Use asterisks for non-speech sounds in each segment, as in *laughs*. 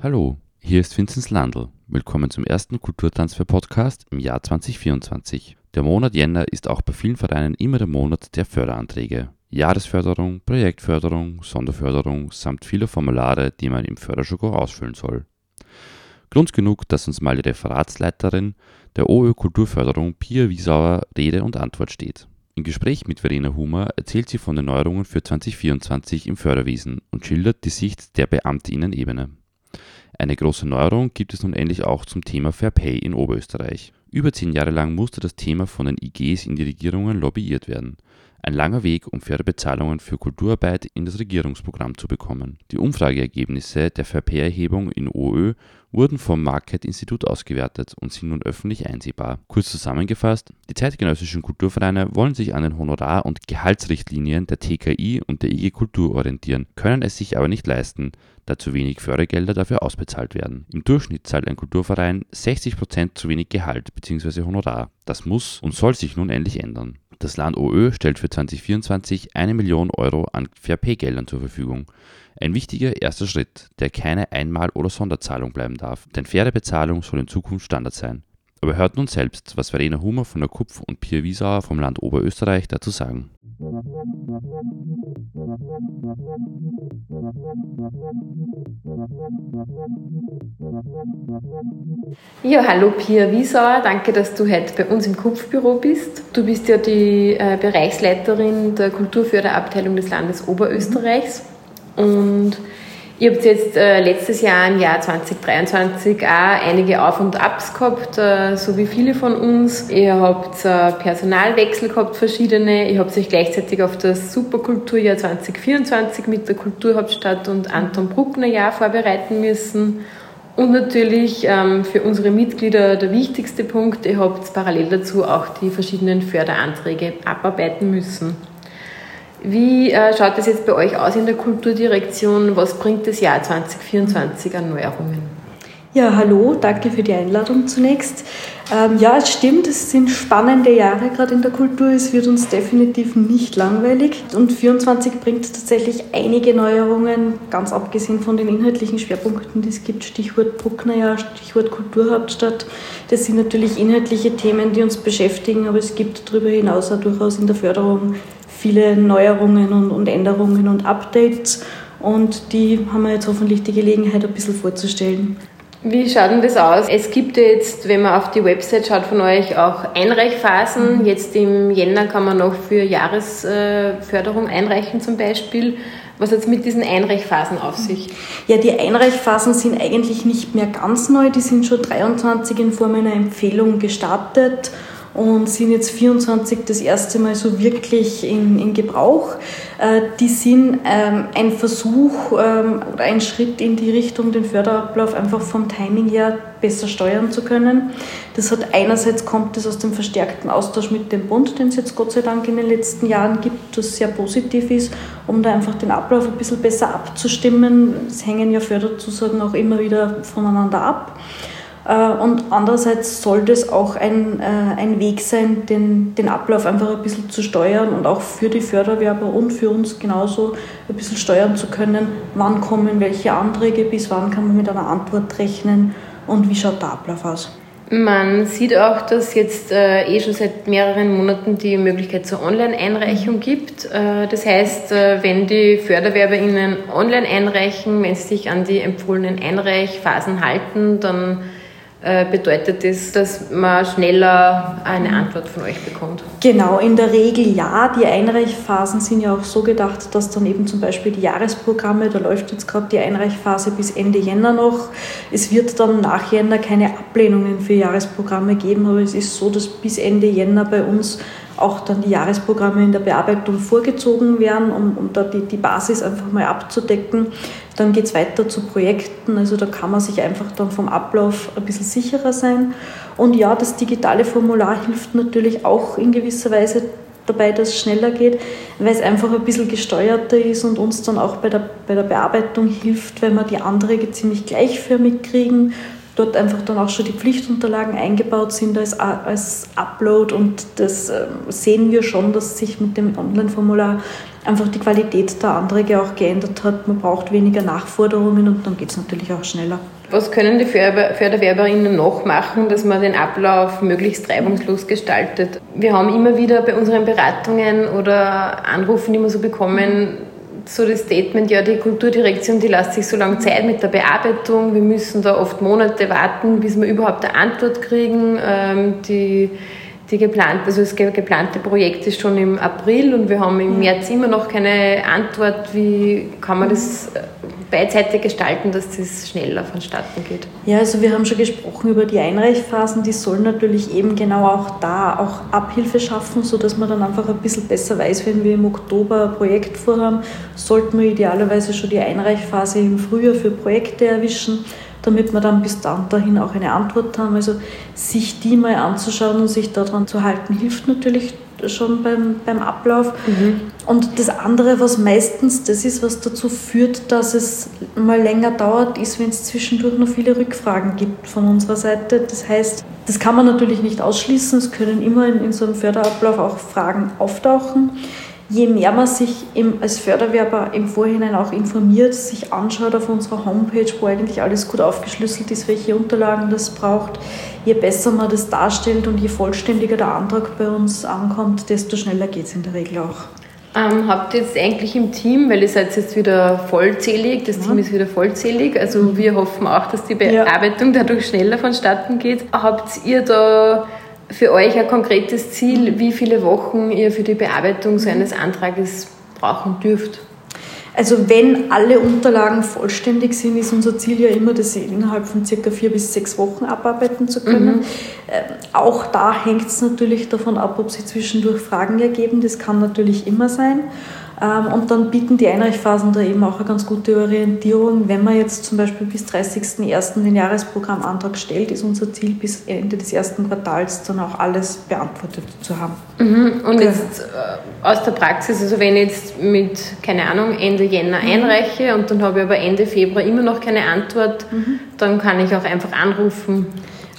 Hallo, hier ist Vinzenz Landl. Willkommen zum ersten Kulturtransfer-Podcast im Jahr 2024. Der Monat Jänner ist auch bei vielen Vereinen immer der Monat der Förderanträge. Jahresförderung, Projektförderung, Sonderförderung samt vieler Formulare, die man im Förderschoko ausfüllen soll. Grund genug, dass uns mal die Referatsleiterin der OÖ Kulturförderung Pia Wiesauer Rede und Antwort steht. Im Gespräch mit Verena Humer erzählt sie von den Neuerungen für 2024 im Förderwesen und schildert die Sicht der Beamtinnen-Ebene. Eine große Neuerung gibt es nun endlich auch zum Thema Fair Pay in Oberösterreich. Über zehn Jahre lang musste das Thema von den IGs in die Regierungen lobbyiert werden. Ein langer Weg, um faire Bezahlungen für Kulturarbeit in das Regierungsprogramm zu bekommen. Die Umfrageergebnisse der Fair Pay-Erhebung in OÖ wurden vom Market-Institut ausgewertet und sind nun öffentlich einsehbar. Kurz zusammengefasst, die zeitgenössischen Kulturvereine wollen sich an den Honorar- und Gehaltsrichtlinien der TKI und der IG Kultur orientieren, können es sich aber nicht leisten, da zu wenig Fördergelder dafür ausbezahlt werden. Im Durchschnitt zahlt ein Kulturverein 60% zu wenig Gehalt bzw. Honorar. Das muss und soll sich nun endlich ändern. Das Land OÖ stellt für 2024 eine Million Euro an Fair-Pay-Geldern zur Verfügung. Ein wichtiger erster Schritt, der keine Einmal- oder Sonderzahlung bleiben darf, denn faire Bezahlung soll in Zukunft Standard sein. Aber hört nun selbst, was Verena Hummer von der KUPF und Pia Wiesauer vom Land Oberösterreich dazu sagen. Ja, hallo Pia Wiesauer, danke, dass du heute bei uns im Kupfbüro bist. Du bist ja die äh, Bereichsleiterin der Kulturförderabteilung des Landes Oberösterreichs und ihr habt jetzt äh, letztes Jahr im Jahr 2023 auch einige Auf- und Abs gehabt, äh, so wie viele von uns. Ihr habt äh, Personalwechsel gehabt, verschiedene. Ihr habt euch gleichzeitig auf das Superkulturjahr 2024 mit der Kulturhauptstadt und Anton Bruckner Jahr vorbereiten müssen. Und natürlich ähm, für unsere Mitglieder der wichtigste Punkt, ihr habt parallel dazu auch die verschiedenen Förderanträge abarbeiten müssen. Wie äh, schaut es jetzt bei euch aus in der Kulturdirektion? Was bringt das Jahr 2024 an Neuerungen? Ja, hallo, danke für die Einladung zunächst. Ähm, ja, es stimmt, es sind spannende Jahre gerade in der Kultur. Es wird uns definitiv nicht langweilig. Und 24 bringt tatsächlich einige Neuerungen, ganz abgesehen von den inhaltlichen Schwerpunkten, die es gibt. Stichwort Brucknerjahr, Stichwort Kulturhauptstadt. Das sind natürlich inhaltliche Themen, die uns beschäftigen, aber es gibt darüber hinaus auch durchaus in der Förderung viele Neuerungen und, und Änderungen und Updates. Und die haben wir jetzt hoffentlich die Gelegenheit, ein bisschen vorzustellen. Wie schaut denn das aus? Es gibt ja jetzt, wenn man auf die Website schaut von euch, auch Einreichphasen. Jetzt im Jänner kann man noch für Jahresförderung einreichen zum Beispiel. Was hat es mit diesen Einreichphasen auf sich? Ja, die Einreichphasen sind eigentlich nicht mehr ganz neu. Die sind schon 23 in Form einer Empfehlung gestartet und sind jetzt 24 das erste Mal so wirklich in, in Gebrauch. Äh, die sind ähm, ein Versuch ähm, oder ein Schritt in die Richtung, den Förderablauf einfach vom Timing her besser steuern zu können. Das hat einerseits kommt es aus dem verstärkten Austausch mit dem Bund, den es jetzt Gott sei Dank in den letzten Jahren gibt, das sehr positiv ist, um da einfach den Ablauf ein bisschen besser abzustimmen. Es hängen ja Förderzusagen auch immer wieder voneinander ab. Und andererseits soll das auch ein, ein Weg sein, den, den Ablauf einfach ein bisschen zu steuern und auch für die Förderwerber und für uns genauso ein bisschen steuern zu können, wann kommen welche Anträge, bis wann kann man mit einer Antwort rechnen und wie schaut der Ablauf aus. Man sieht auch, dass jetzt äh, eh schon seit mehreren Monaten die Möglichkeit zur Online-Einreichung gibt. Äh, das heißt, äh, wenn die FörderwerberInnen online einreichen, wenn sie sich an die empfohlenen Einreichphasen halten, dann bedeutet das, dass man schneller eine Antwort von euch bekommt? Genau, in der Regel ja. Die Einreichphasen sind ja auch so gedacht, dass dann eben zum Beispiel die Jahresprogramme, da läuft jetzt gerade die Einreichphase bis Ende Jänner noch. Es wird dann nach Jänner keine Ablehnungen für Jahresprogramme geben, aber es ist so, dass bis Ende Jänner bei uns auch dann die Jahresprogramme in der Bearbeitung vorgezogen werden, um, um da die, die Basis einfach mal abzudecken. Dann geht es weiter zu Projekten, also da kann man sich einfach dann vom Ablauf ein bisschen sicherer sein. Und ja, das digitale Formular hilft natürlich auch in gewisser Weise dabei, dass es schneller geht, weil es einfach ein bisschen gesteuerter ist und uns dann auch bei der, bei der Bearbeitung hilft, wenn wir die Anträge ziemlich gleichförmig kriegen dort einfach dann auch schon die Pflichtunterlagen eingebaut sind als, als Upload und das ähm, sehen wir schon, dass sich mit dem Online-Formular einfach die Qualität der Anträge auch geändert hat. Man braucht weniger Nachforderungen und dann geht es natürlich auch schneller. Was können die Förderwerberinnen noch machen, dass man den Ablauf möglichst reibungslos gestaltet? Wir haben immer wieder bei unseren Beratungen oder Anrufen, die wir so bekommen, so das Statement, ja, die Kulturdirektion, die lässt sich so lange Zeit mit der Bearbeitung. Wir müssen da oft Monate warten, bis wir überhaupt eine Antwort kriegen. Ähm, die, die geplante, also das geplante Projekt ist schon im April und wir haben im März immer noch keine Antwort. Wie kann man das beidseitig gestalten, dass das schneller vonstatten geht? Ja, also wir haben schon gesprochen über die Einreichphasen, die sollen natürlich eben genau auch da auch Abhilfe schaffen, sodass man dann einfach ein bisschen besser weiß, wenn wir im Oktober ein Projekt vorhaben, sollten wir idealerweise schon die Einreichphase im Frühjahr für Projekte erwischen damit wir dann bis dann dahin auch eine Antwort haben. Also sich die mal anzuschauen und sich daran zu halten, hilft natürlich schon beim, beim Ablauf. Mhm. Und das andere, was meistens das ist, was dazu führt, dass es mal länger dauert, ist, wenn es zwischendurch noch viele Rückfragen gibt von unserer Seite. Das heißt, das kann man natürlich nicht ausschließen. Es können immer in, in so einem Förderablauf auch Fragen auftauchen je mehr man sich im, als Förderwerber im Vorhinein auch informiert, sich anschaut auf unserer Homepage, wo eigentlich alles gut aufgeschlüsselt ist, welche Unterlagen das braucht, je besser man das darstellt und je vollständiger der Antrag bei uns ankommt, desto schneller geht es in der Regel auch. Ähm, habt ihr jetzt eigentlich im Team, weil ihr seid jetzt wieder vollzählig, das ja. Team ist wieder vollzählig, also mhm. wir hoffen auch, dass die Bearbeitung ja. dadurch schneller vonstatten geht. Habt ihr da für euch ein konkretes Ziel, wie viele Wochen ihr für die Bearbeitung so eines Antrages brauchen dürft? Also wenn alle Unterlagen vollständig sind, ist unser Ziel ja immer, das innerhalb von circa vier bis sechs Wochen abarbeiten zu können. Mhm. Äh, auch da hängt es natürlich davon ab, ob sich zwischendurch Fragen ergeben. Das kann natürlich immer sein. Ähm, und dann bieten die Einreichphasen da eben auch eine ganz gute Orientierung. Wenn man jetzt zum Beispiel bis 30.01. den Jahresprogrammantrag stellt, ist unser Ziel bis Ende des ersten Quartals dann auch alles beantwortet zu haben. Mhm. Und jetzt äh, aus der Praxis, also wenn ich jetzt mit, keine Ahnung, Ende Jänner mhm. einreiche und dann habe ich aber Ende Februar immer noch keine Antwort, mhm. dann kann ich auch einfach anrufen.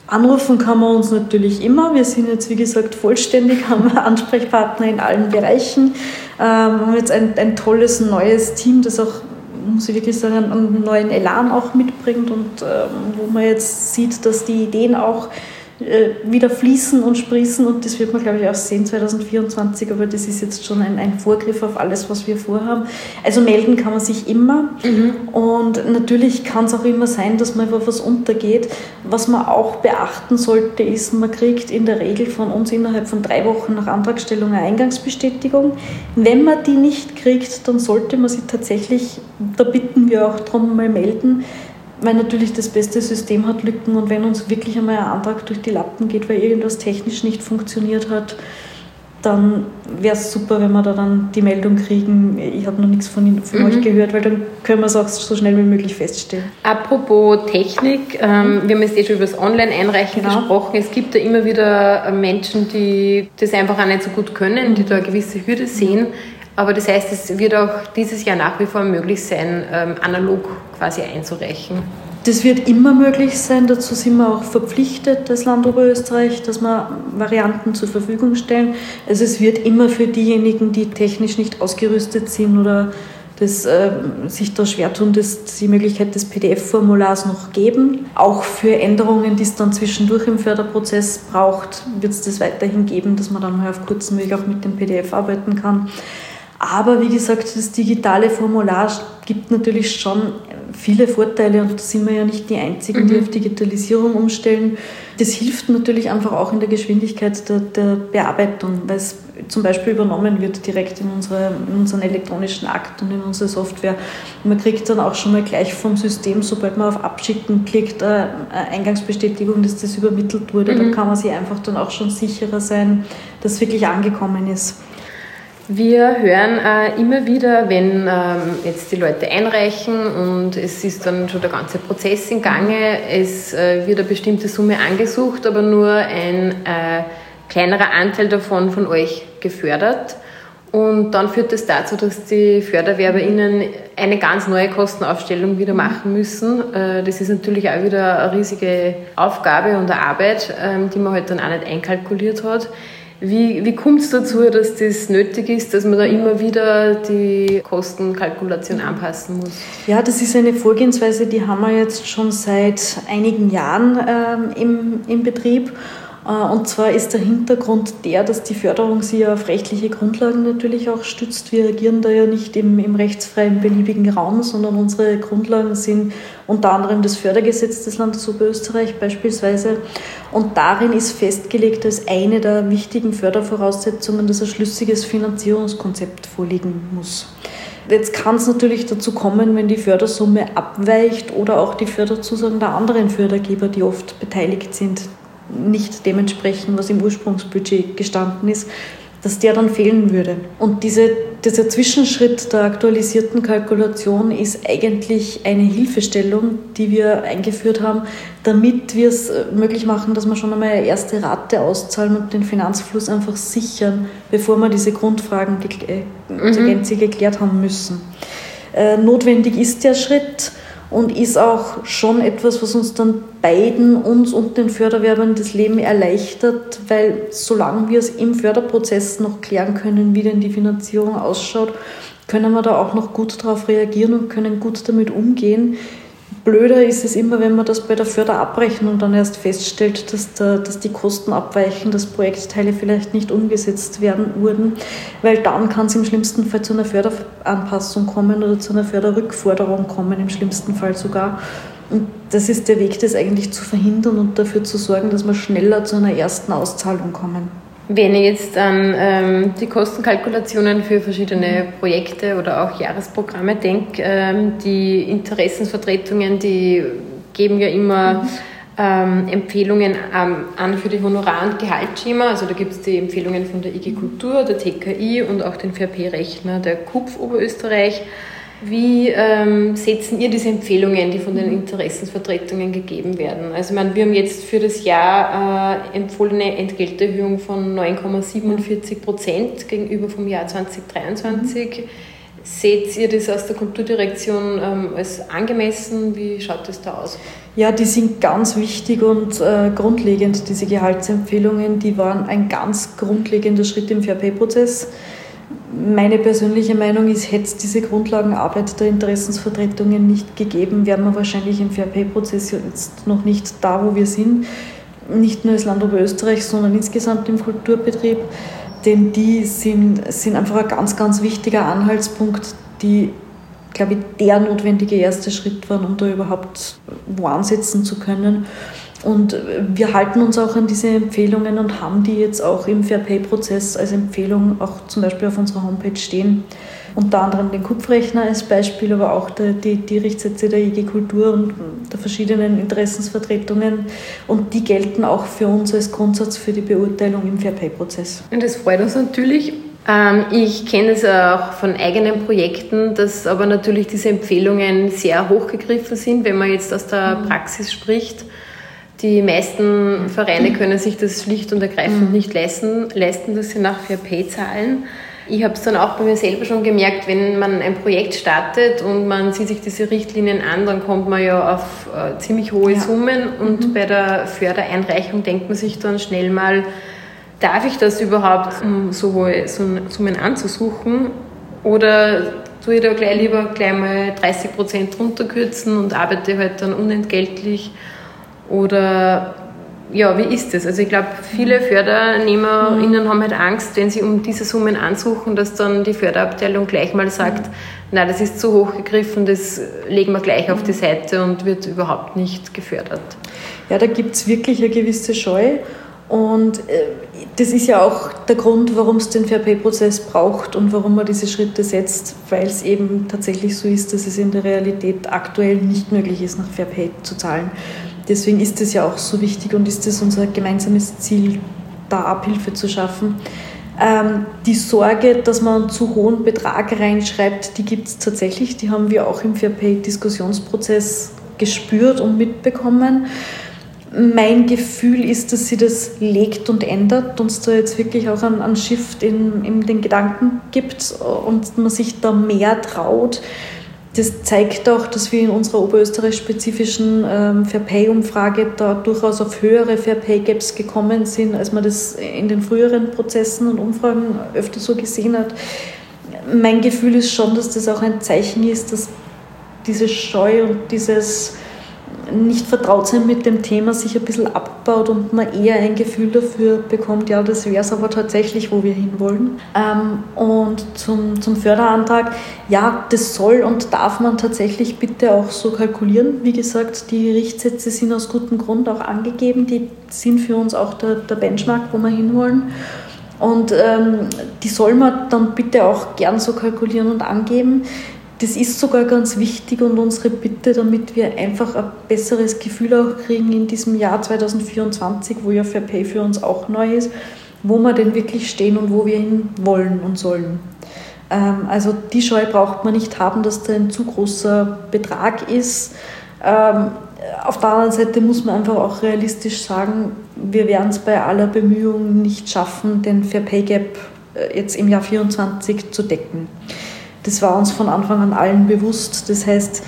Anrufen kann man uns natürlich immer. Wir sind jetzt, wie gesagt, vollständig, haben *laughs* Ansprechpartner in allen Bereichen. Ähm, haben jetzt ein, ein tolles neues Team, das auch muss ich wirklich sagen, einen neuen Elan auch mitbringt und ähm, wo man jetzt sieht, dass die Ideen auch wieder fließen und sprießen und das wird man, glaube ich, auch sehen 2024, aber das ist jetzt schon ein, ein Vorgriff auf alles, was wir vorhaben. Also melden kann man sich immer mhm. und natürlich kann es auch immer sein, dass mal was untergeht. Was man auch beachten sollte, ist, man kriegt in der Regel von uns innerhalb von drei Wochen nach Antragstellung eine Eingangsbestätigung. Wenn man die nicht kriegt, dann sollte man sie tatsächlich, da bitten wir auch darum, mal melden, weil natürlich das beste System hat Lücken und wenn uns wirklich einmal ein Antrag durch die Lappen geht, weil irgendwas technisch nicht funktioniert hat, dann wäre es super, wenn wir da dann die Meldung kriegen, ich habe noch nichts von, von mhm. euch gehört, weil dann können wir es auch so schnell wie möglich feststellen. Apropos Technik, ähm, wir haben jetzt eh schon über das Online-Einreichen genau. gesprochen. Es gibt da immer wieder Menschen, die das einfach auch nicht so gut können, die da eine gewisse Hürde sehen. Aber das heißt, es wird auch dieses Jahr nach wie vor möglich sein, ähm, analog quasi einzureichen. Das wird immer möglich sein. Dazu sind wir auch verpflichtet, das Land Oberösterreich, dass wir Varianten zur Verfügung stellen. Also es wird immer für diejenigen, die technisch nicht ausgerüstet sind oder das, äh, sich da schwer tun, das, die Möglichkeit des PDF-Formulars noch geben. Auch für Änderungen, die es dann zwischendurch im Förderprozess braucht, wird es das weiterhin geben, dass man dann mal auf kurzem Weg auch mit dem PDF arbeiten kann. Aber wie gesagt, das digitale Formular gibt natürlich schon viele Vorteile und da sind wir ja nicht die Einzigen, die Mhm. auf Digitalisierung umstellen. Das hilft natürlich einfach auch in der Geschwindigkeit der, der Bearbeitung, weil es zum Beispiel übernommen wird direkt in, unsere, in unseren elektronischen Akt und in unsere Software. Man kriegt dann auch schon mal gleich vom System, sobald man auf Abschicken klickt, äh, eine Eingangsbestätigung, dass das übermittelt wurde. Mhm. Da kann man sich einfach dann auch schon sicherer sein, dass wirklich angekommen ist. Wir hören äh, immer wieder, wenn ähm, jetzt die Leute einreichen und es ist dann schon der ganze Prozess in Gange, es äh, wird eine bestimmte Summe angesucht, aber nur ein äh, kleinerer Anteil davon von euch gefördert. Und dann führt das dazu, dass die FörderwerberInnen eine ganz neue Kostenaufstellung wieder machen müssen. Äh, Das ist natürlich auch wieder eine riesige Aufgabe und eine Arbeit, ähm, die man halt dann auch nicht einkalkuliert hat. Wie, wie kommt es dazu, dass das nötig ist, dass man da immer wieder die Kostenkalkulation anpassen muss? Ja, das ist eine Vorgehensweise, die haben wir jetzt schon seit einigen Jahren ähm, im, im Betrieb. Äh, Und zwar ist der Hintergrund der, dass die Förderung sich ja auf rechtliche Grundlagen natürlich auch stützt. Wir agieren da ja nicht im, im rechtsfreien beliebigen Raum, sondern unsere Grundlagen sind unter anderem das Fördergesetz des Landes Oberösterreich beispielsweise. Und darin ist festgelegt als eine der wichtigen Fördervoraussetzungen, dass ein schlüssiges Finanzierungskonzept vorliegen muss. Jetzt kann es natürlich dazu kommen, wenn die Fördersumme abweicht oder auch die Förderzusagen der anderen Fördergeber, die oft beteiligt sind, nicht dementsprechend, was im Ursprungsbudget gestanden ist, dass der dann fehlen würde. Und diese, dieser Zwischenschritt der aktualisierten Kalkulation ist eigentlich eine Hilfestellung, die wir eingeführt haben, damit wir es äh, möglich machen, dass wir schon einmal eine erste Rate auszahlen und den Finanzfluss einfach sichern, bevor wir diese Grundfragen äh, zur Gänze geklärt haben müssen. Äh, notwendig ist der Schritt und ist auch schon etwas, was uns dann beiden, uns und den Förderwerbern das Leben erleichtert, weil solange wir es im Förderprozess noch klären können, wie denn die Finanzierung ausschaut, können wir da auch noch gut darauf reagieren und können gut damit umgehen. Blöder ist es immer, wenn man das bei der Förderabrechnung dann erst feststellt, dass, da, dass die Kosten abweichen, dass Projektteile vielleicht nicht umgesetzt werden wurden, weil dann kann es im schlimmsten Fall zu einer Förderanpassung kommen oder zu einer Förderrückforderung kommen, im schlimmsten Fall sogar. Und das ist der Weg, das eigentlich zu verhindern und dafür zu sorgen, dass wir schneller zu einer ersten Auszahlung kommen. Wenn ich jetzt an ähm, die Kostenkalkulationen für verschiedene Projekte oder auch Jahresprogramme denke, ähm, die Interessensvertretungen, die geben ja immer ähm, Empfehlungen ähm, an für die Honorar- und Gehaltsschema. Also da gibt es die Empfehlungen von der IG Kultur, der TKI und auch den VP-Rechner der KUPF Oberösterreich. Wie ähm, setzen ihr diese Empfehlungen, die von den Interessensvertretungen gegeben werden? Also ich meine, wir haben jetzt für das Jahr äh, empfohlene Entgelterhöhung von 9,47 Prozent gegenüber vom Jahr 2023. Seht ihr das aus der Kulturdirektion ähm, als angemessen? Wie schaut das da aus? Ja, die sind ganz wichtig und äh, grundlegend, diese Gehaltsempfehlungen. Die waren ein ganz grundlegender Schritt im Fair-Pay-Prozess. Meine persönliche Meinung ist, hätte es diese Grundlagenarbeit der Interessensvertretungen nicht gegeben, wären wir wahrscheinlich im Fair-Pay-Prozess jetzt noch nicht da, wo wir sind. Nicht nur als Land Oberösterreich, sondern insgesamt im Kulturbetrieb. Denn die sind, sind einfach ein ganz, ganz wichtiger Anhaltspunkt, die, glaube ich, der notwendige erste Schritt waren, um da überhaupt wo ansetzen zu können. Und wir halten uns auch an diese Empfehlungen und haben die jetzt auch im Fair-Pay-Prozess als Empfehlung auch zum Beispiel auf unserer Homepage stehen. Unter anderem den Kupfrechner als Beispiel, aber auch der, die, die Richtsätze der IG Kultur und der verschiedenen Interessensvertretungen. Und die gelten auch für uns als Grundsatz für die Beurteilung im Fair-Pay-Prozess. Und das freut uns natürlich. Ähm, ich kenne es auch von eigenen Projekten, dass aber natürlich diese Empfehlungen sehr hochgegriffen sind, wenn man jetzt aus der Praxis spricht. Die meisten Vereine können sich das schlicht und ergreifend nicht leisten, leisten, dass sie nach Fair Pay zahlen. Ich habe es dann auch bei mir selber schon gemerkt, wenn man ein Projekt startet und man sieht sich diese Richtlinien an, dann kommt man ja auf äh, ziemlich hohe Ja. Summen und bei der Fördereinreichung denkt man sich dann schnell mal, darf ich das überhaupt, um so hohe Summen anzusuchen? Oder tue ich da gleich lieber gleich mal 30 Prozent runterkürzen und arbeite halt dann unentgeltlich? Oder ja, wie ist das? Also ich glaube, viele FördernehmerInnen mhm. haben halt Angst, wenn sie um diese Summen ansuchen, dass dann die Förderabteilung gleich mal sagt, mhm. na, das ist zu hoch gegriffen, das legen wir gleich auf die Seite und wird überhaupt nicht gefördert. Ja, da gibt es wirklich eine gewisse Scheu. Und äh, das ist ja auch der Grund, warum es den Fair-Pay-Prozess braucht und warum man diese Schritte setzt, weil es eben tatsächlich so ist, dass es in der Realität aktuell nicht möglich ist, nach Fair-Pay zu zahlen. Deswegen ist es ja auch so wichtig und ist es unser gemeinsames Ziel, da Abhilfe zu schaffen. Ähm, die Sorge, dass man einen zu hohen Betrag reinschreibt, die gibt es tatsächlich. Die haben wir auch im Fair-Pay-Diskussionsprozess gespürt und mitbekommen. Mein Gefühl ist, dass sie das legt und ändert und es da jetzt wirklich auch einen, einen Shift in, in den Gedanken gibt und man sich da mehr traut, das zeigt auch, dass wir in unserer oberösterreich-spezifischen ähm, Fair-Pay-Umfrage da durchaus auf höhere Fair-Pay-Gaps gekommen sind, als man das in den früheren Prozessen und Umfragen öfter so gesehen hat. Mein Gefühl ist schon, dass das auch ein Zeichen ist, dass diese Scheu und dieses nicht vertraut sein mit dem Thema sich ein bisschen abbaut und man eher ein Gefühl dafür bekommt, ja, das wäre es aber tatsächlich, wo wir hinwollen. Ähm, und zum, zum Förderantrag, ja, das soll und darf man tatsächlich bitte auch so kalkulieren. Wie gesagt, die Richtsätze sind aus gutem Grund auch angegeben, die sind für uns auch der, der Benchmark, wo wir hinwollen. Und ähm, die soll man dann bitte auch gern so kalkulieren und angeben. Das ist sogar ganz wichtig und unsere Bitte, damit wir einfach ein besseres Gefühl auch kriegen in diesem Jahr 2024, wo ja Fair Pay für uns auch neu ist, wo wir denn wirklich stehen und wo wir hin wollen und sollen. Ähm, also die Scheu braucht man nicht haben, dass da ein zu großer Betrag ist. Ähm, auf der anderen Seite muss man einfach auch realistisch sagen, wir werden es bei aller Bemühung nicht schaffen, den Fair Pay Gap äh, jetzt im Jahr 2024 zu decken. Das war uns von Anfang an allen bewusst. Das heißt,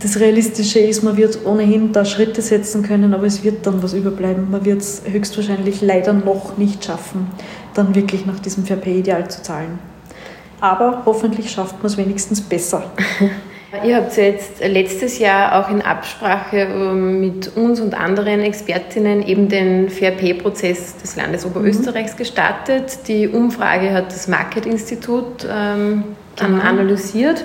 das Realistische ist, man wird ohnehin da Schritte setzen können, aber es wird dann was überbleiben. Man wird es höchstwahrscheinlich leider noch nicht schaffen, dann wirklich nach diesem Fair Pay-Ideal zu zahlen. Aber hoffentlich schafft man es wenigstens besser. *laughs* Ihr habt jetzt letztes Jahr auch in Absprache ähm, mit uns und anderen Expertinnen eben den Fair Pay-Prozess des Landes Oberösterreichs mhm. gestartet. Die Umfrage hat das Market-Institut ähm, genau. analysiert.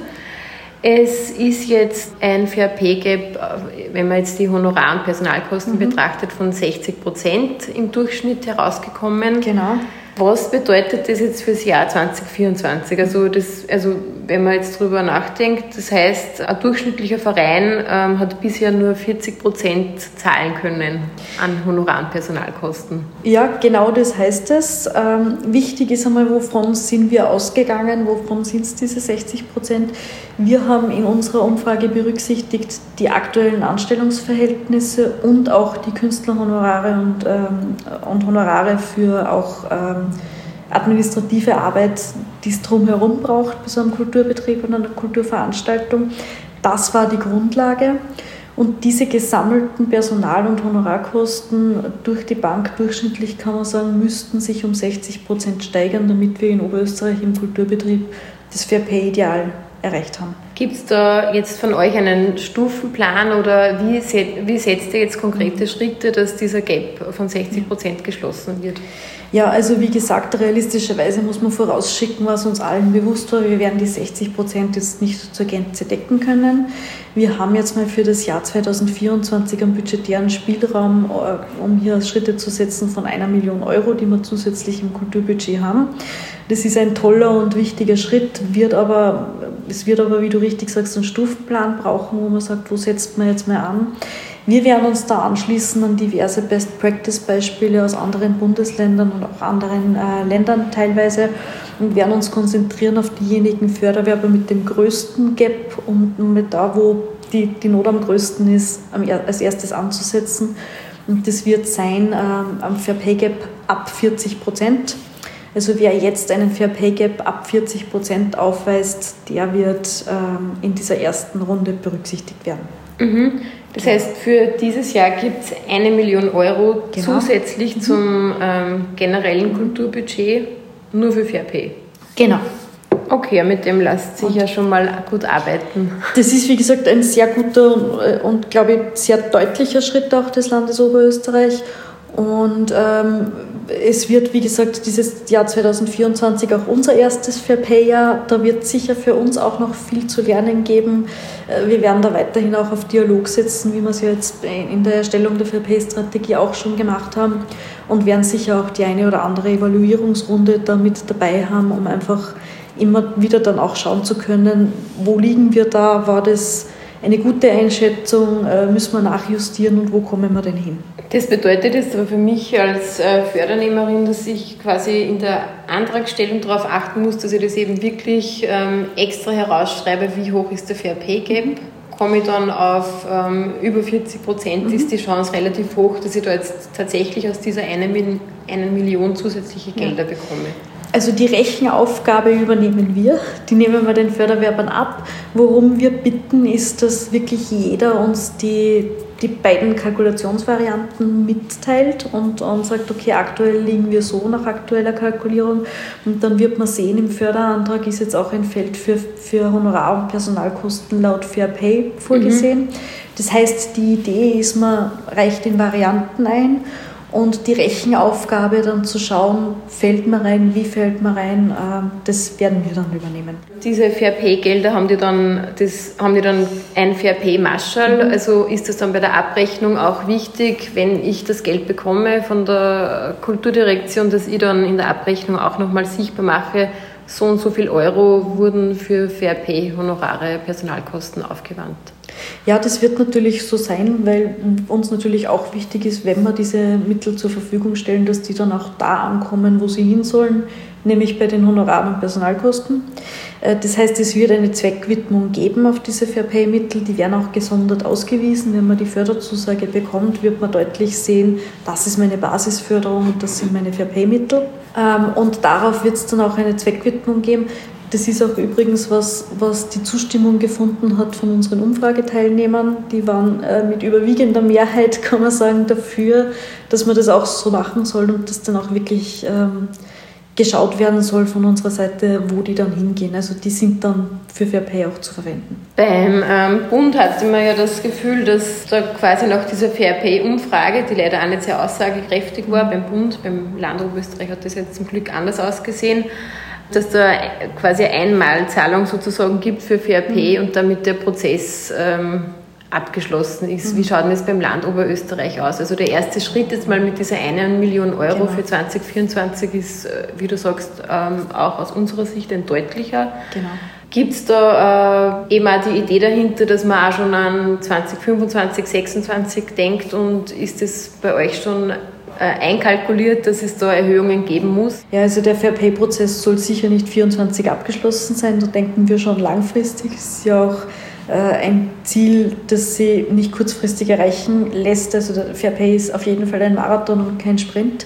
Es ist jetzt ein Fair Pay Gap, äh, wenn man jetzt die Honorar- und Personalkosten mhm. betrachtet, von 60 Prozent im Durchschnitt herausgekommen. Genau. Was bedeutet das jetzt fürs Jahr 2024? Also, das, also wenn man jetzt drüber nachdenkt, das heißt, ein durchschnittlicher Verein ähm, hat bisher nur 40 Prozent zahlen können an Honorar- und Personalkosten. Ja, genau das heißt es. Ähm, wichtig ist einmal, wovon sind wir ausgegangen, wovon sind es diese 60 Prozent? Wir haben in unserer Umfrage berücksichtigt die aktuellen Anstellungsverhältnisse und auch die Künstlerhonorare und, ähm, und Honorare für auch ähm, administrative Arbeit, die es drumherum braucht bei so einem Kulturbetrieb und einer Kulturveranstaltung. Das war die Grundlage. Und diese gesammelten Personal- und Honorarkosten durch die Bank durchschnittlich, kann man sagen, müssten sich um 60 Prozent steigern, damit wir in Oberösterreich im Kulturbetrieb das Fair Pay-Ideal erreicht haben. Gibt es da jetzt von euch einen Stufenplan oder wie, wie setzt ihr jetzt konkrete Schritte, dass dieser Gap von 60 Prozent geschlossen wird? Ja, also wie gesagt, realistischerweise muss man vorausschicken, was uns allen bewusst war. Wir werden die 60 Prozent jetzt nicht zur Gänze decken können. Wir haben jetzt mal für das Jahr 2024 einen budgetären Spielraum, äh, um hier Schritte zu setzen von einer Million Euro, die wir zusätzlich im Kulturbudget haben. Das ist ein toller und wichtiger Schritt, wird aber, es wird aber, wie du richtig sagst, einen Stufenplan brauchen, wo man sagt, wo setzt man jetzt mal an. Wir werden uns da anschließen an diverse Best-Practice-Beispiele aus anderen Bundesländern und auch anderen äh, Ländern teilweise und werden uns konzentrieren auf diejenigen Förderwerber mit dem größten Gap und mit da, wo die, die Not am größten ist, als erstes anzusetzen. Und das wird sein ähm, am Fair Pay Gap ab 40 Prozent. Also wer jetzt einen Fair Pay Gap ab 40 Prozent aufweist, der wird ähm, in dieser ersten Runde berücksichtigt werden. Mhm. Das heißt, für dieses Jahr gibt es eine Million Euro genau. zusätzlich mhm. zum ähm, generellen Kulturbudget nur für Fair Pay. Genau. Okay, mit dem lässt sich ja schon mal gut arbeiten. Das ist, wie gesagt, ein sehr guter und, äh, und glaube ich, sehr deutlicher Schritt auch des Landes Oberösterreich. Und ähm, es wird, wie gesagt, dieses Jahr 2024 auch unser erstes Fairpay-Jahr. Da wird sicher für uns auch noch viel zu lernen geben. Äh, wir werden da weiterhin auch auf Dialog setzen, wie wir es ja jetzt in der Erstellung der Fairpay-Strategie auch schon gemacht haben. Und werden sicher auch die eine oder andere Evaluierungsrunde damit dabei haben, um einfach immer wieder dann auch schauen zu können, wo liegen wir da, war das eine gute Einschätzung, äh, müssen wir nachjustieren und wo kommen wir denn hin? Das bedeutet jetzt aber für mich als äh, Fördernehmerin, dass ich quasi in der Antragstellung darauf achten muss, dass ich das eben wirklich ähm, extra herausschreibe, wie hoch ist der Fair Pay Gap. Komme ich dann auf ähm, über 40 Prozent, mhm. ist die Chance relativ hoch, dass ich da jetzt tatsächlich aus dieser einen, eine Million zusätzliche Gelder ja. bekomme. Also die Rechenaufgabe übernehmen wir, die nehmen wir den Förderwerbern ab. Worum wir bitten, ist, dass wirklich jeder uns die, die beiden Kalkulationsvarianten mitteilt und, und sagt, okay, aktuell liegen wir so nach aktueller Kalkulierung und dann wird man sehen, im Förderantrag ist jetzt auch ein Feld für, für Honorar- und Personalkosten laut Fair Pay vorgesehen. Mhm. Das heißt, die Idee ist, man reicht in Varianten ein und die Rechenaufgabe dann zu schauen, fällt man rein, wie fällt man rein, ähm, das werden wir dann übernehmen. Diese Fair Pay Gelder haben die dann, das, haben die dann ein Fair Pay Marschall, mhm. also ist das dann bei der Abrechnung auch wichtig, wenn ich das Geld bekomme von der Kulturdirektion, dass ich dann in der Abrechnung auch nochmal sichtbar mache, so und so viel Euro wurden für Fair Pay Honorare, Personalkosten aufgewandt. Ja, das wird natürlich so sein, weil uns natürlich auch wichtig ist, wenn wir diese Mittel zur Verfügung stellen, dass die dann auch da ankommen, wo sie hin sollen, nämlich bei den Honorar- und Personalkosten. Äh, das heißt, es wird eine Zweckwidmung geben auf diese Fairpay-Mittel. Die werden auch gesondert ausgewiesen. Wenn man die Förderzusage bekommt, wird man deutlich sehen, das ist meine Basisförderung und das sind meine Fairpay-Mittel. Ähm, und darauf wird es dann auch eine Zweckwidmung geben. Das ist auch übrigens was, was die Zustimmung gefunden hat von unseren Umfrageteilnehmern. Die waren äh, mit überwiegender Mehrheit, *laughs* kann man sagen, dafür, dass man das auch so machen soll und das dann auch wirklich ähm, geschaut werden soll von unserer Seite, wo die dann hingehen. Also die sind dann für Fairpay auch zu verwenden. Beim ähm, Bund hatte man ja das Gefühl, dass da quasi nach dieser Fairpay-Umfrage, die leider auch nicht sehr aussagekräftig war, beim Bund, beim Land Oberösterreich hat das jetzt zum Glück anders ausgesehen, dass da quasi Einmalzahlung sozusagen gibt für Fairpay mhm. und damit der Prozess ähm, abgeschlossen ist. Mhm. Wie schaut denn das beim Land Oberösterreich aus? Also der erste Schritt jetzt mal mit dieser einen Million Euro genau. für 2024 ist, äh, wie du sagst, ähm, auch aus unserer Sicht ein deutlicher. Genau. Gibt es da äh, eben auch die Idee dahinter, dass man auch schon an 2025, 2026 denkt und ist das bei euch schon einkalkuliert, dass es da Erhöhungen geben muss? Ja, also der Fair Pay Prozess soll sicher nicht 24 abgeschlossen sein. Da denken wir schon langfristig. Es ist ja auch äh, ein Ziel, das sie nicht kurzfristig erreichen lässt. Also der Fair Pay ist auf jeden Fall ein Marathon und kein Sprint.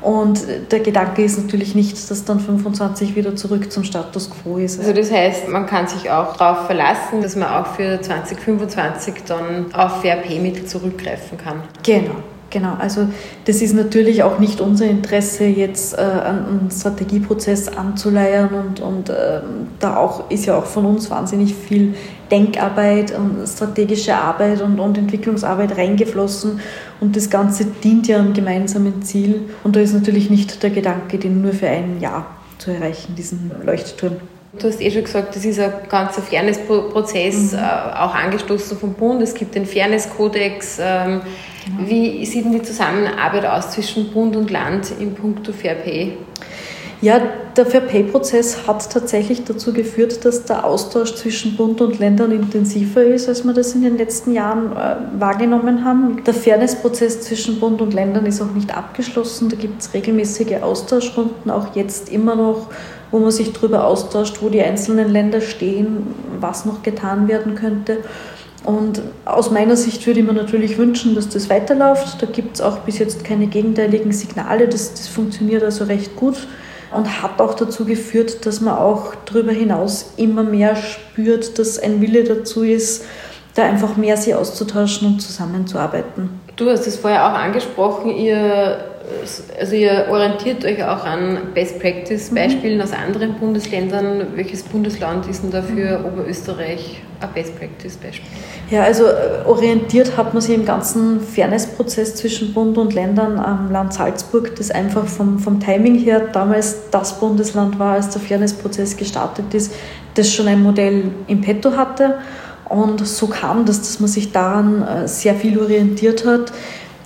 Und der Gedanke ist natürlich nicht, dass dann 25 wieder zurück zum Status quo ist. Also das heißt, man kann sich auch darauf verlassen, dass man auch für 2025 dann auf Fair Pay Mittel zurückgreifen kann. Genau. Genau, also das ist natürlich auch nicht unser Interesse, jetzt äh, einen Strategieprozess anzuleiern und, und äh, da auch, ist ja auch von uns wahnsinnig viel Denkarbeit und strategische Arbeit und, und Entwicklungsarbeit reingeflossen und das Ganze dient ja einem gemeinsamen Ziel und da ist natürlich nicht der Gedanke, den nur für ein Jahr zu erreichen, diesen Leuchtturm. Du hast eh schon gesagt, das ist ein ganzer Fairness-Prozess, mhm. äh, auch angestoßen vom Bund. Es gibt den Fairness-Kodex. Ähm, genau. Wie sieht denn die Zusammenarbeit aus zwischen Bund und Land in puncto Fair Pay? Ja, der Fair Pay-Prozess hat tatsächlich dazu geführt, dass der Austausch zwischen Bund und Ländern intensiver ist, als wir das in den letzten Jahren äh, wahrgenommen haben. Der Fairness-Prozess zwischen Bund und Ländern ist auch nicht abgeschlossen. Da gibt es regelmäßige Austauschrunden, auch jetzt immer noch wo man sich darüber austauscht, wo die einzelnen Länder stehen, was noch getan werden könnte. Und aus meiner Sicht würde ich mir natürlich wünschen, dass das weiterläuft. Da gibt es auch bis jetzt keine gegenteiligen Signale. Das, das funktioniert also recht gut und hat auch dazu geführt, dass man auch darüber hinaus immer mehr spürt, dass ein Wille dazu ist, da einfach mehr sich auszutauschen und zusammenzuarbeiten. Du hast es vorher auch angesprochen, ihr also ihr orientiert euch auch an Best Practice Beispielen mhm. aus anderen Bundesländern. Welches Bundesland ist denn dafür mhm. Oberösterreich ein Best Practice Beispiel? Ja, also äh, orientiert hat man sich im ganzen Fairness-Prozess zwischen Bund und Ländern am Land Salzburg, das einfach vom, vom Timing her damals das Bundesland war, als der Fairness-Prozess gestartet ist, das schon ein Modell im Petto hatte. Und so kam das, dass man sich daran äh, sehr viel orientiert hat.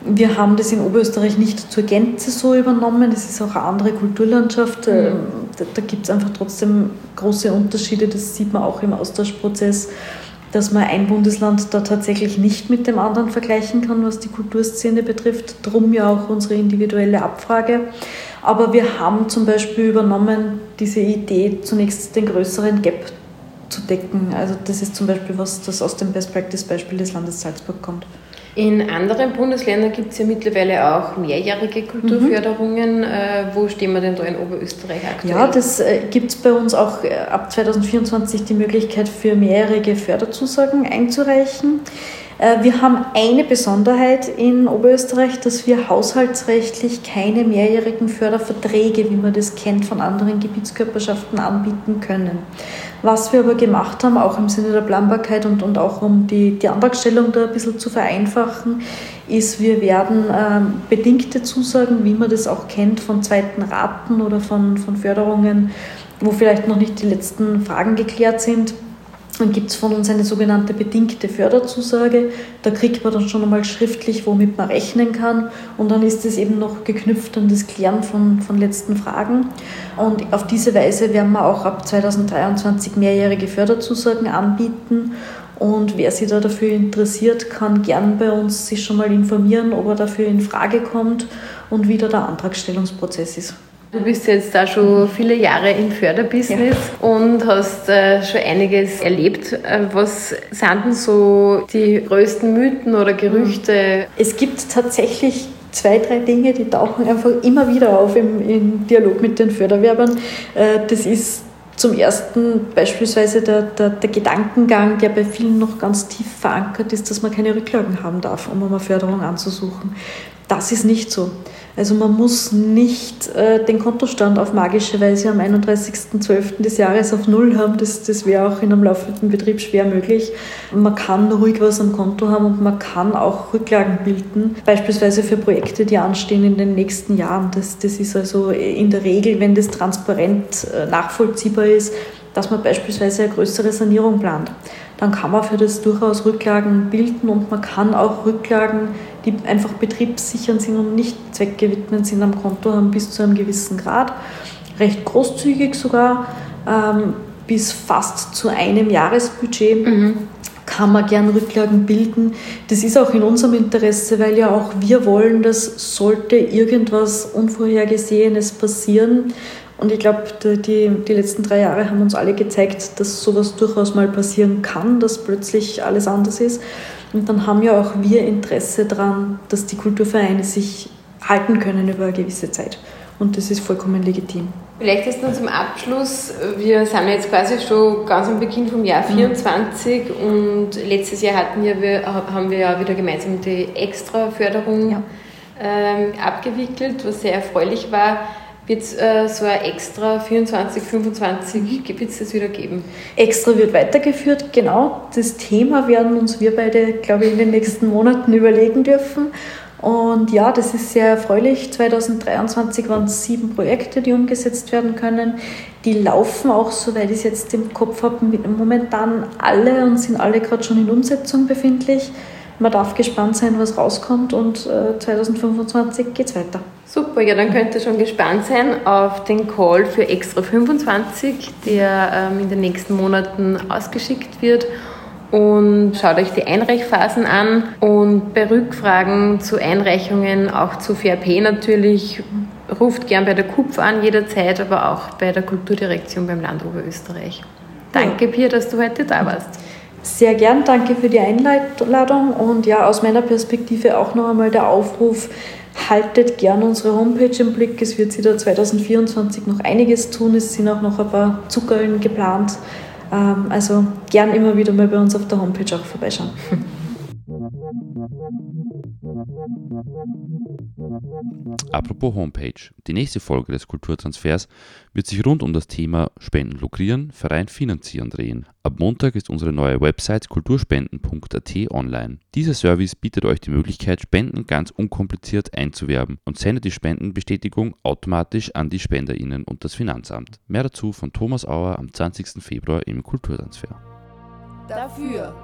Wir haben das in Oberösterreich nicht zur Gänze so übernommen. Das ist auch eine andere Kulturlandschaft. Mhm. Da, da gibt es einfach trotzdem große Unterschiede. Das sieht man auch im Austauschprozess, dass man ein Bundesland da tatsächlich nicht mit dem anderen vergleichen kann, was die Kulturszene betrifft. Drum ja auch unsere individuelle Abfrage. Aber wir haben zum Beispiel übernommen diese Idee, zunächst den größeren Gap zu decken. Also das ist zum Beispiel was, das aus dem Best Practice Beispiel des Landes Salzburg kommt. In anderen Bundesländern gibt es ja mittlerweile auch mehrjährige Kulturförderungen. Mhm. Äh, wo stehen wir denn da in Oberösterreich aktuell? Ja, das äh, gibt es bei uns auch äh, ab 2024 die Möglichkeit für mehrjährige Förderzusagen einzureichen. Äh, wir haben eine Besonderheit in Oberösterreich, dass wir haushaltsrechtlich keine mehrjährigen Förderverträge, wie man das kennt, von anderen Gebietskörperschaften anbieten können. Was wir aber gemacht haben, auch im Sinne der Planbarkeit und, und auch um die, die Antragstellung da ein bisschen zu vereinfachen, ist, wir werden ähm, bedingte Zusagen, wie man das auch kennt von zweiten Raten oder von, von Förderungen, wo vielleicht noch nicht die letzten Fragen geklärt sind, dann gibt es von uns eine sogenannte bedingte Förderzusage. Da kriegt man dann schon einmal schriftlich, womit man rechnen kann. Und dann ist es eben noch geknüpft an das Klären von, von letzten Fragen. Und auf diese Weise werden wir auch ab 2023 mehrjährige Förderzusagen anbieten. Und wer sich da dafür interessiert, kann gern bei uns sich schon mal informieren, ob er dafür in Frage kommt und wie da der Antragstellungsprozess ist. Du bist jetzt da schon viele Jahre im Förderbusiness ja. und hast äh, schon einiges erlebt. Äh, was sind denn so die größten Mythen oder Gerüchte? Es gibt tatsächlich zwei, drei Dinge, die tauchen einfach immer wieder auf im, im Dialog mit den Förderwerbern. Äh, das ist zum ersten beispielsweise der, der, der, Gedankengang, der bei vielen noch ganz tief verankert ist, dass man keine Rücklagen haben darf, um eine Förderung anzusuchen. Das ist nicht so. Also man muss nicht äh, den Kontostand auf magische Weise am 31.12. des Jahres auf Null haben. Das, das wäre auch in einem laufenden Betrieb schwer möglich. Man kann ruhig was am Konto haben und man kann auch Rücklagen bilden, beispielsweise für Projekte, die anstehen in den nächsten Jahren. Das, das ist also in der Regel, wenn das transparent äh, nachvollziehbar ist, dass man beispielsweise eine größere Sanierung plant. Dann kann man für das durchaus Rücklagen bilden und man kann auch Rücklagen die einfach betriebssichernd sind und nicht zweckgewidmet sind am Konto haben, bis zu einem gewissen Grad. Recht großzügig sogar, ähm, bis fast zu einem Jahresbudget. Mhm. Kann man gern Rücklagen bilden. Das ist auch in unserem Interesse, weil ja auch wir wollen, dass sollte irgendwas Unvorhergesehenes passieren, und ich glaube, die, die letzten drei Jahre haben uns alle gezeigt, dass sowas durchaus mal passieren kann, dass plötzlich alles anders ist. Und dann haben ja auch wir Interesse daran, dass die Kulturvereine sich halten können über eine gewisse Zeit. Und das ist vollkommen legitim. Vielleicht ist dann zum Abschluss, wir sind jetzt quasi schon ganz am Beginn vom Jahr 24 mhm. und letztes Jahr hatten wir, haben wir ja wieder gemeinsam die Extra-Förderung ja. ähm, abgewickelt, was sehr erfreulich war. Wird es äh, so ein Extra 24, 25, wird es das wieder geben? Extra wird weitergeführt, genau. Das Thema werden uns wir beide, glaube ich, in den nächsten Monaten überlegen dürfen. Und ja, das ist sehr erfreulich. 2023 waren es sieben Projekte, die umgesetzt werden können. Die laufen auch, soweit ich es jetzt im Kopf habe, momentan alle und sind alle gerade schon in Umsetzung befindlich. Man darf gespannt sein, was rauskommt und äh, 2025 geht es weiter. Super, ja, dann könnt ihr schon gespannt sein auf den Call für Extra 25, der ähm, in den nächsten Monaten ausgeschickt wird. Und schaut euch die Einreichphasen an und bei Rückfragen zu Einreichungen, auch zu VRP natürlich, ruft gern bei der KUPF an jederzeit, aber auch bei der Kulturdirektion beim Land Oberösterreich. Danke, Pia, dass du heute da warst. Sehr gern, danke für die Einladung und ja, aus meiner Perspektive auch noch einmal der Aufruf, haltet gern unsere Homepage im Blick. Es wird sich da 2024 noch einiges tun. Es sind auch noch ein paar Zuckerln geplant. Ähm, also gern immer wieder mal bei uns auf der Homepage auch vorbeischauen. *laughs* Apropos Homepage. Die nächste Folge des Kulturtransfers wird sich rund um das Thema Spenden lukrieren, Verein finanzieren drehen. Ab Montag ist unsere neue Website kulturspenden.at online. Dieser Service bietet euch die Möglichkeit, Spenden ganz unkompliziert einzuwerben und sendet die Spendenbestätigung automatisch an die SpenderInnen und das Finanzamt. Mehr dazu von Thomas Auer am 20. Februar im Kulturtransfer. Dafür.